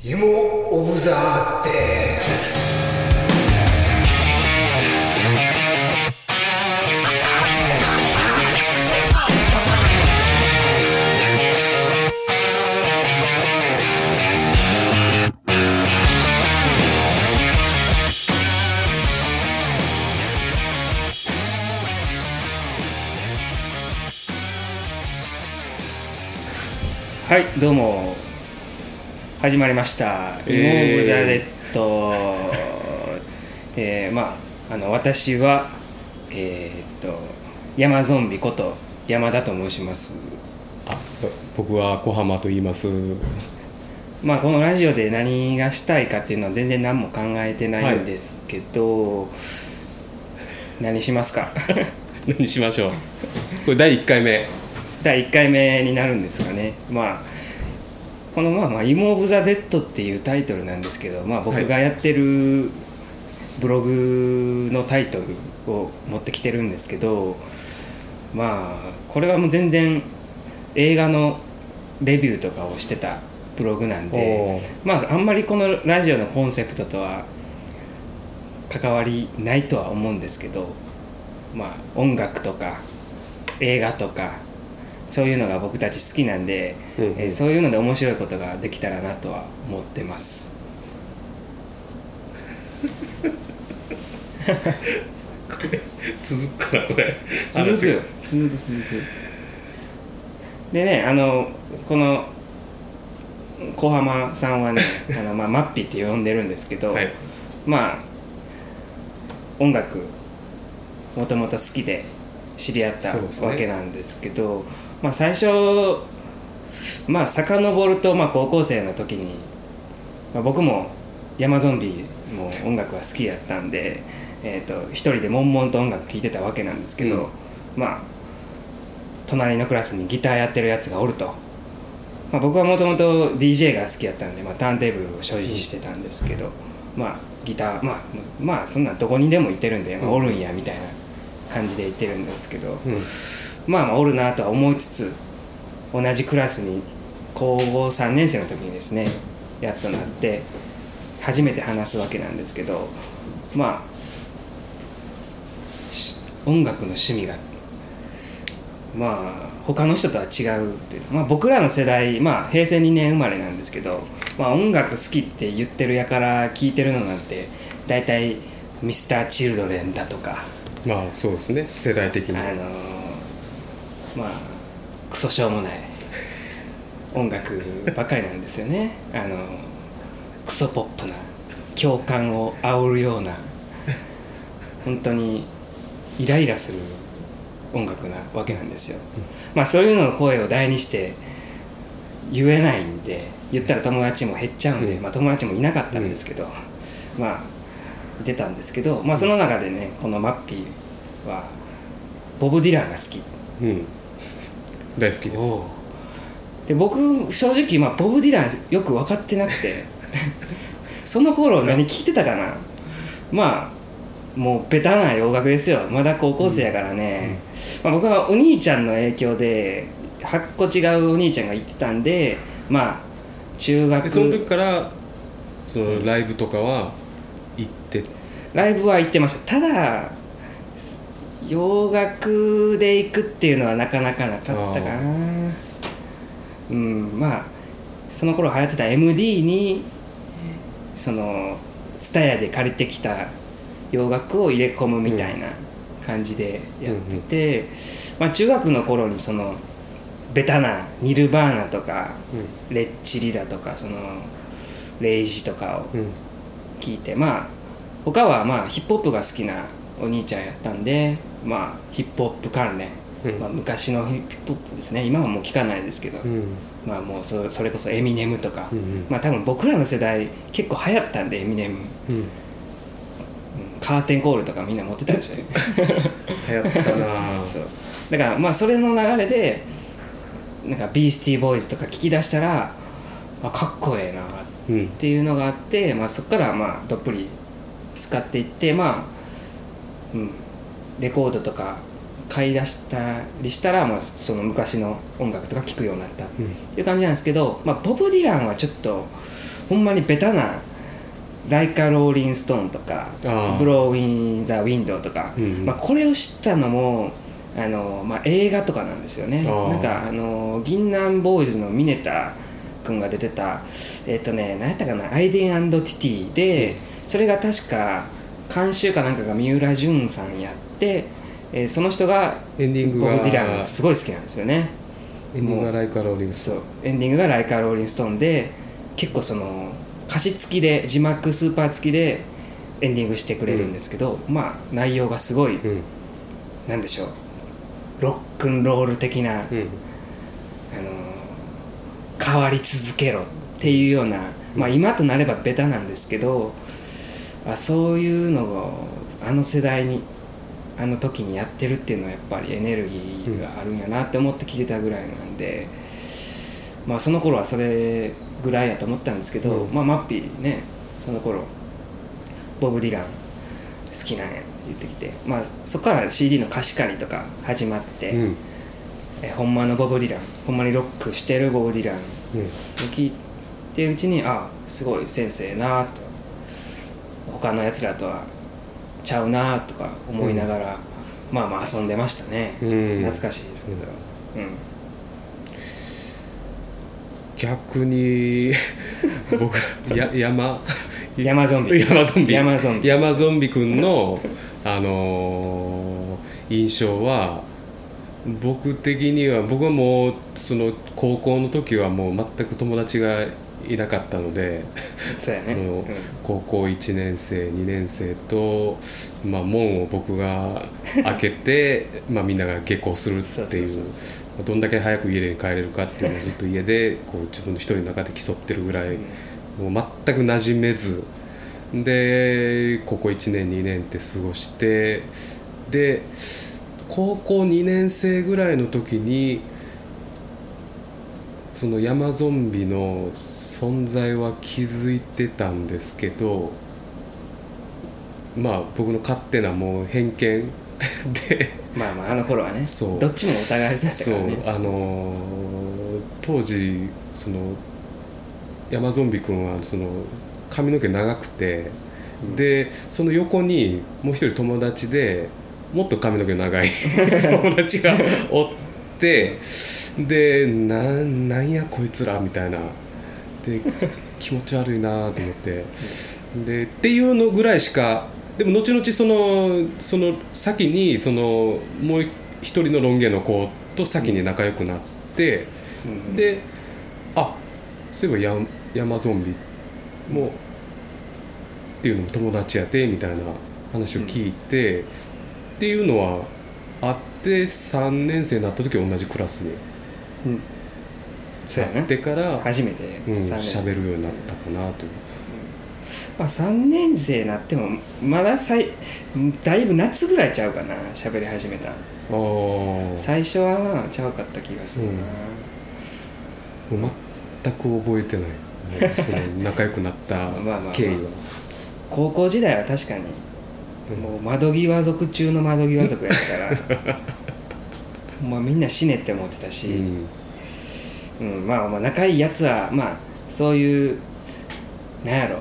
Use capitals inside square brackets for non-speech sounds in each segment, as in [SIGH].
芋オブザーってはいどうも。始まりました「イモオブ・ザ・レッド」えーまああの私はえーっと山ゾンビこと山田と申します。あ僕は小浜と言います。まあこのラジオで何がしたいかっていうのは全然何も考えてないんですけど、何しますか？[LAUGHS] 何しましょう。これ第1回目。第1回目になるんですかね。まあこのまあまあ「イモ・オブ・ザ・デッド」っていうタイトルなんですけど、まあ、僕がやってるブログのタイトルを持ってきてるんですけどまあこれはもう全然映画のレビューとかをしてたブログなんおでー。まああんまりこのラジオのコンセプトとは関わりないとは思うんですけどまあ音楽とか映画とかそういうのが僕たち好きなんで、うんうん。えーそういうので面白いことができたらなとは思ってます。続くかなこれ。続くよ。続く続く。でねあのこの小浜さんはね [LAUGHS] あの、まあ、マッピーって呼んでるんですけど、はい。まあ音楽もともと好きで知り合ったわけなんですけどまあ最初まあ遡ると、まあ、高校生の時に、まあ、僕も山ゾンビも音楽が好きやったんで、えー、と一人で悶々と音楽聴いてたわけなんですけど、うんまあ隣のクラスにギターやってるやつがおると。まあ、僕はもともと DJ が好きやったんで、まあ、ターンテーブルを所持してたんですけど、まあギターまあまあそんなんどこにでもいてるんで、まあ、おるんやみたいな感じで言ってるんですけど、うんまあまあおるなとは思いつつ同じクラスに高校3年生の時にですねやっとなって初めて話すわけなんですけどまあし音楽の趣味がまあ他の人とは違うというまあ、僕らの世代、まあ、平成2年生まれなんですけど、まあ、音楽好きって言ってるやから聞いてるのなんて大体 Mr.Children だとかまあそうですね。世代的に。あのーまあクソしょうもない音楽ばっかりなんですよね。あのクソポップな共感を煽るような本当にイライラする音楽なわけなんですよ、まあそういうのを声を大にして言えないんで言ったら友達も減っちゃうんで、うん。まあ友達もいなかったんですけど、まあいてたんですけど、まあその中でねこのマッピーはボブ・ディランが好き。うん大好きです。で僕正直、まあ、ボブ・ディランよく分かってなくて。[LAUGHS] その頃何聞いてたかな？まあもうベタな洋楽ですよ。まだ高校生やからね、まあ、僕はお兄ちゃんの影響で8個違うお兄ちゃんが行ってたんでまあ中学でその時からそのライブとかは行ってライブは行ってました。ただす洋楽で行くっていうのはなかなかなかったかな。うんまあその頃流行ってた MD にその TSUTAYA で借りてきた洋楽を入れ込むみたいな感じでやってて、まあ、中学の頃にそのベタなニルバーナとかレッチリだとかそのレイジとかをうんうん。聞いてまあ他はまあヒップホップが好きなお兄ちゃんやったんでまあヒップホップ関連、うん。まあ、昔のヒップホップですね。今はもう聞かないですけど、うん。まあもうそそれこそエミネムとか、うんうん。まあ多分僕らの世代結構流行ったんでエミネム、うん。うん。カーテンコールとかみんな持ってたでしょ。[LAUGHS] 流行ったな [LAUGHS] そう。だからまあそれの流れでなんかビースティーボーイズとか聞き出したらあかっこええなうん。っていうのがあって、まあ、そこからまあどっぷり使っていってまあ、うん、レコードとか買い出したりしたら、まあ、その昔の音楽とか聴くようになったっていう感じなんですけど、まあ、ボブ・ディランはちょっとほんまにベタな「ライカ・ローリン・ストーン」とかあー「ブロー・ウィン・ザ・ウィンドウ」とか、うんうん。まあ、これを知ったのもあの、まあ、映画とかなんですよね。なんかあの銀杏ボーイズのミネタ君が出てたえっ、とね何やったかな「アイデンティティで」それが確か監修かなんかが三浦淳さんやって、えーその人がエンディングがボブ・ディランすごい好きなんですよね。エンディングがライカローリングスそう。エンディングが「ライカ・ローリン・ストーンで」結構その歌詞付きで字幕スーパー付きでエンディングしてくれるんですけど、まあ内容がすごい、うん。なんでしょう。ロックンロール的な、あのうん変わり続けろっていうような、まあ今となればベタなんですけどあそういうのをあの世代にあの時にやってるっていうのはやっぱりエネルギーがあるんやなって思って聞いてたぐらいなんで、まあその頃はそれぐらいやと思ったんですけど、うん。まあマッピーねその頃ボブ・ディラン好きなんや言ってきて、まあ、そこから CD の貸し借りとか始まって、うん。えほんまのボブ・ディランほんまにロックしてるボブ・ディランを聞いてるうちにあすごい先生なと。他のやつらとはちゃうなとか思いながら、まあまあ遊んでましたね、うん。懐かしいですけど、うん。逆に [LAUGHS] 僕や山。山ゾンビ。山ゾンビ。山ゾンビ。山ゾンビ君の、あのー印象は僕的には僕はもうその高校の時はもう全く友達がいなかったので、そうやね、[LAUGHS] 高校1年生2年生と、まあ、門を僕が開けて [LAUGHS] まあみんなが下校するっていうどんだけ早く家に帰れるかっていうのをずっと家でこう自分の一人の中で競ってるぐらい、もう全く馴染めず。で高校1年2年って過ごしてで高校2年生ぐらいの時にその山ゾンビの存在は気づいてたんですけどまあ僕の勝手なもう偏見 [LAUGHS] で。まあまああの頃はね。そう。どっちもお互いそうそうやったからね。あのー当時その山ゾンビ君はその髪の毛長くて、でその横にもう一人友達でもっと髪の毛長い [LAUGHS] 友達がおってでなんなんやこいつらみたいな。で [LAUGHS] 気持ち悪いなと思って。でっていうのぐらいしかでも後々そのその先にそのもう一人のロン毛の子と先に仲良くなって、うん。であそういえばヤン山ゾンビもっていうのも友達やでみたいな話を聞いて、っていうのはあって3年生になった時同じクラスにうん。そうやなっねてから初めてうん3年生。喋、るようになったかなという。まあ、3年生になってもまださいだいぶ夏ぐらいちゃうかな喋り始めたあー。最初はなちゃうかった気がするな、もう全く覚えてない。もうその仲良くなった [LAUGHS] まあまあまあ。経緯は。高校時代は確かにもう窓際族中の窓際族やったから。[LAUGHS] まあみんな死ねって思ってたし、うん。うん、まあまあ仲いいやつはまあそういうなんやろ。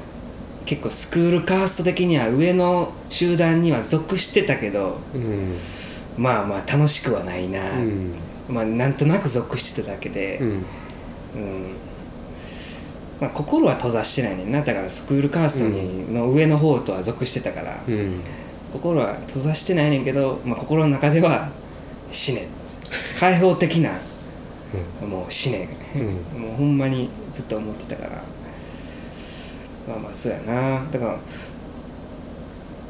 結構スクールカースト的には上の集団には属してたけどうん。まあまあ楽しくはないな、うん。まあなんとなく属してただけで、うん。うんまあ、心は閉ざしてないねんな。だからスクールカーストにの上の方とは属してたから、うん。心は閉ざしてないねんけど、まあ、心の中では死ね。開放的なもう死ね、うん。もうほんまにずっと思ってたから。まあまあそうやな。だから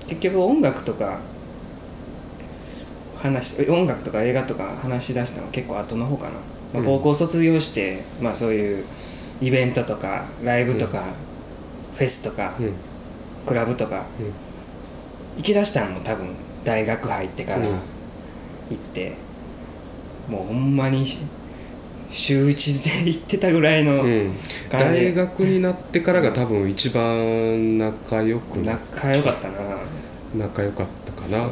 結局音楽とか話音楽とか映画とか話し出したのは結構後の方かな、まあ、うん。高校卒業して、まあそういうイベントとかライブとか、フェスとか、うん。クラブとかうん。行き出したのも多分大学入ってからうん。行って、もうほんまにし週一で行ってたぐらいのうん。大学になってからが多分一番仲良くな仲良かったな。仲良かったかな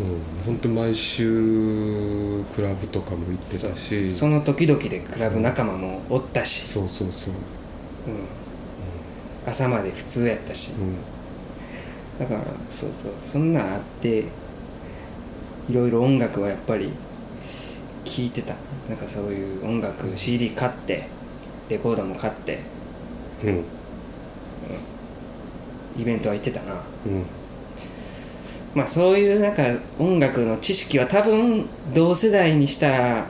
うん本当毎週クラブとかも行ってたし。その時々でクラブ仲間もおったし、そうそうそう。うん。朝まで普通やったし。うん。だからそうそうそんなんあっていろいろ音楽はやっぱり聴いてた。なんかそういう音楽 CD 買ってレコードも買って。うん。イベントは行ってたな。うんまあそういうなんか音楽の知識は多分同世代にしたら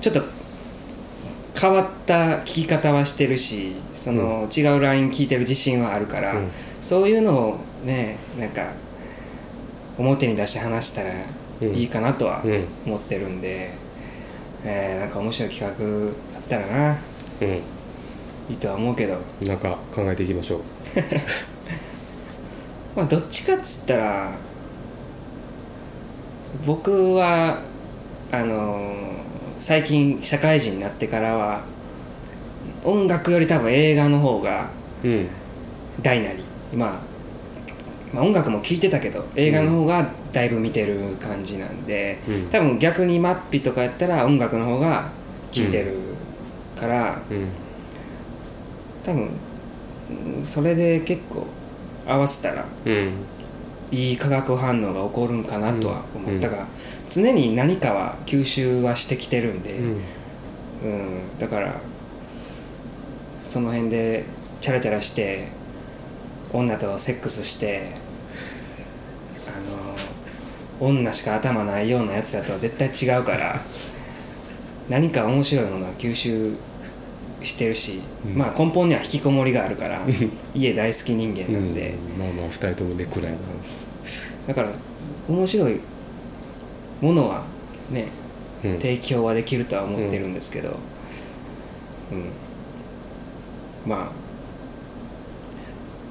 ちょっと変わった聴き方はしてるしその違うライン聴いてる自信はあるから、うん。そういうのをねなんか表に出して話したらいいかなとはうん。思ってるんで、えーなんか面白い企画あったらな。ういいとは思うけど。んなんか考えていきましょう [LAUGHS] まあどっちかっつったら僕はあのー最近社会人になってからは音楽より多分映画の方がうん。大なり、まあ、まあ音楽も聴いてたけど映画の方がだいぶ見てる感じなんで、うん。多分逆にマッピとかやったら音楽の方が聴いてるから、うん。多分うんそれで結構合わせたらうん。いい化学反応が起こるんかなとは思う、うん。だから常に何かは吸収はしてきてるんで、うん。うん。だからその辺でチャラチャラして女とセックスしてあの女しか頭ないようなやつだとは絶対違うから何か面白いものは吸収してるし、うん。まあ根本には引きこもりがあるから家大好き人間なんで、うん。まあまあ二人ともね暗いな。だから面白いものはねうん。提供はできるとは思ってるんですけど、うん。ま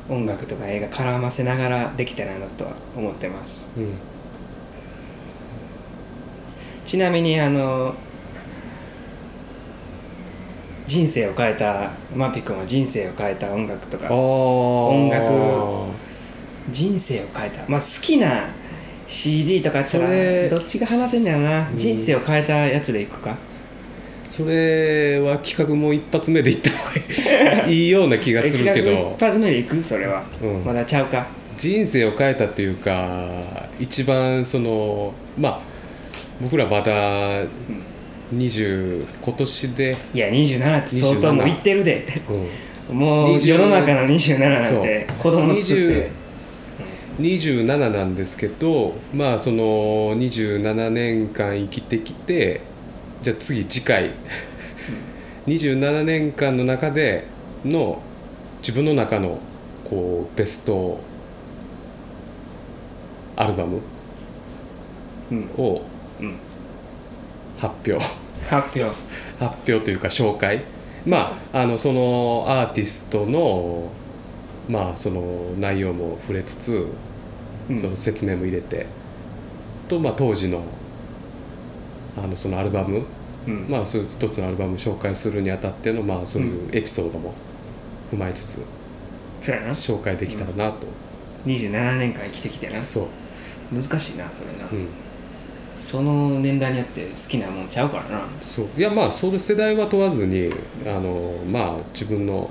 あ音楽とか映画絡ませながらできたらなとは思ってます。うん。ちなみにあの人生を変えたマピ君は人生を変えた音楽とか。音楽人生を変えた。まあ好きな CD とかやったらそれどっちが話せんだよな、うん。人生を変えたやつでいくか。それは企画も一発目で言った方がいい。[LAUGHS] ような気がするけど。一発目でいく？それは、うん。まだちゃうか。人生を変えたっていうか一番そのまあ僕らまだ20今年で、いや27って相当もういってるで。うん、もう20世の中の27なんて子供作って。27なんですけどまあその27年間生きてきてじゃあ次次回。27年間の中での自分の中のこうベストアルバムうん。をうん。発表発表。発表というか紹介。まああのそのアーティストのまあその内容も触れつつ、うん。その説明も入れてと、まあ、当時のあのそのアルバム、うん。まあそういう一つのアルバム紹介するにあたってのまあそういうエピソードも踏まえつつ紹介できたらなと、27年間生きてきてな。そう、難しいなそれな、うん、その年代によって好きなもんちゃうからな。そう。いやまあそれ世代は問わずにあのまあ自分の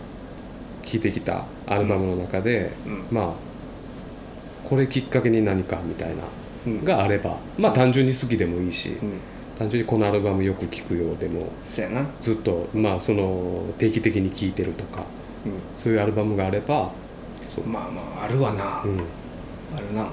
聴いてきたアルバムの中で、うん。まあこれきっかけに何かみたいなうん。があればまあ単純に好きでもいいし、うん。単純にこのアルバムよく聴くようでもずっとまあその定期的に聴いてるとかうそういうアルバムがあればそうんまあまああるわな、うん。あるな、うん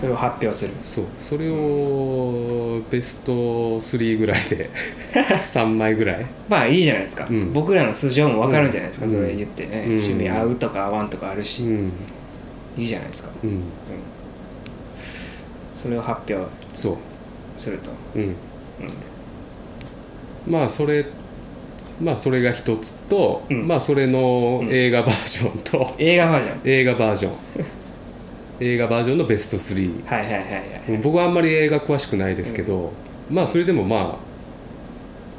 それを発表する。そう。それをベスト3ぐらいで [LAUGHS] 3枚ぐらい。まあいいじゃないですか、うん。僕らの素性も分かるんじゃないですか、うん。それ言ってね、うん。趣味合うとか合わんとかあるし、うん。いいじゃないですか。うん。それを発表そうすると。う。ん。まあそれまあそれが一つと、うん。まあそれの映画バージョンと、映画バージョン。映画バージョン映画バージョンのベスト3はいはいはいはい、僕はあんまり映画詳しくないですけど、まあそれでもまあ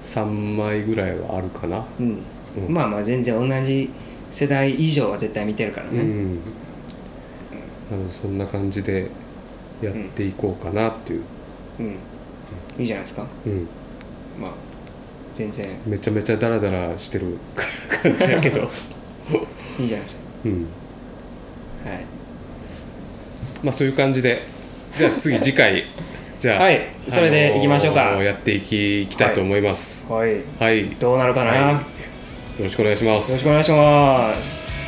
3枚ぐらいはあるかな。うん。うん。まあまあ全然同じ世代以上は絶対見てるからね、うん。なのでそんな感じでやっていこうかなっていう、うん。いいじゃないですか。うん。まあ全然。めちゃめちゃダラダラしてる感じだけど。[LAUGHS] いいじゃないですか。うん。はいまあそういう感じで。じゃあ次次回。[LAUGHS] じゃあはい。それで行きましょうか。あのーやっていきいきたいと思います。はい。はい、よどうなるかな、はい。よろしくお願いします。ろしくお願いします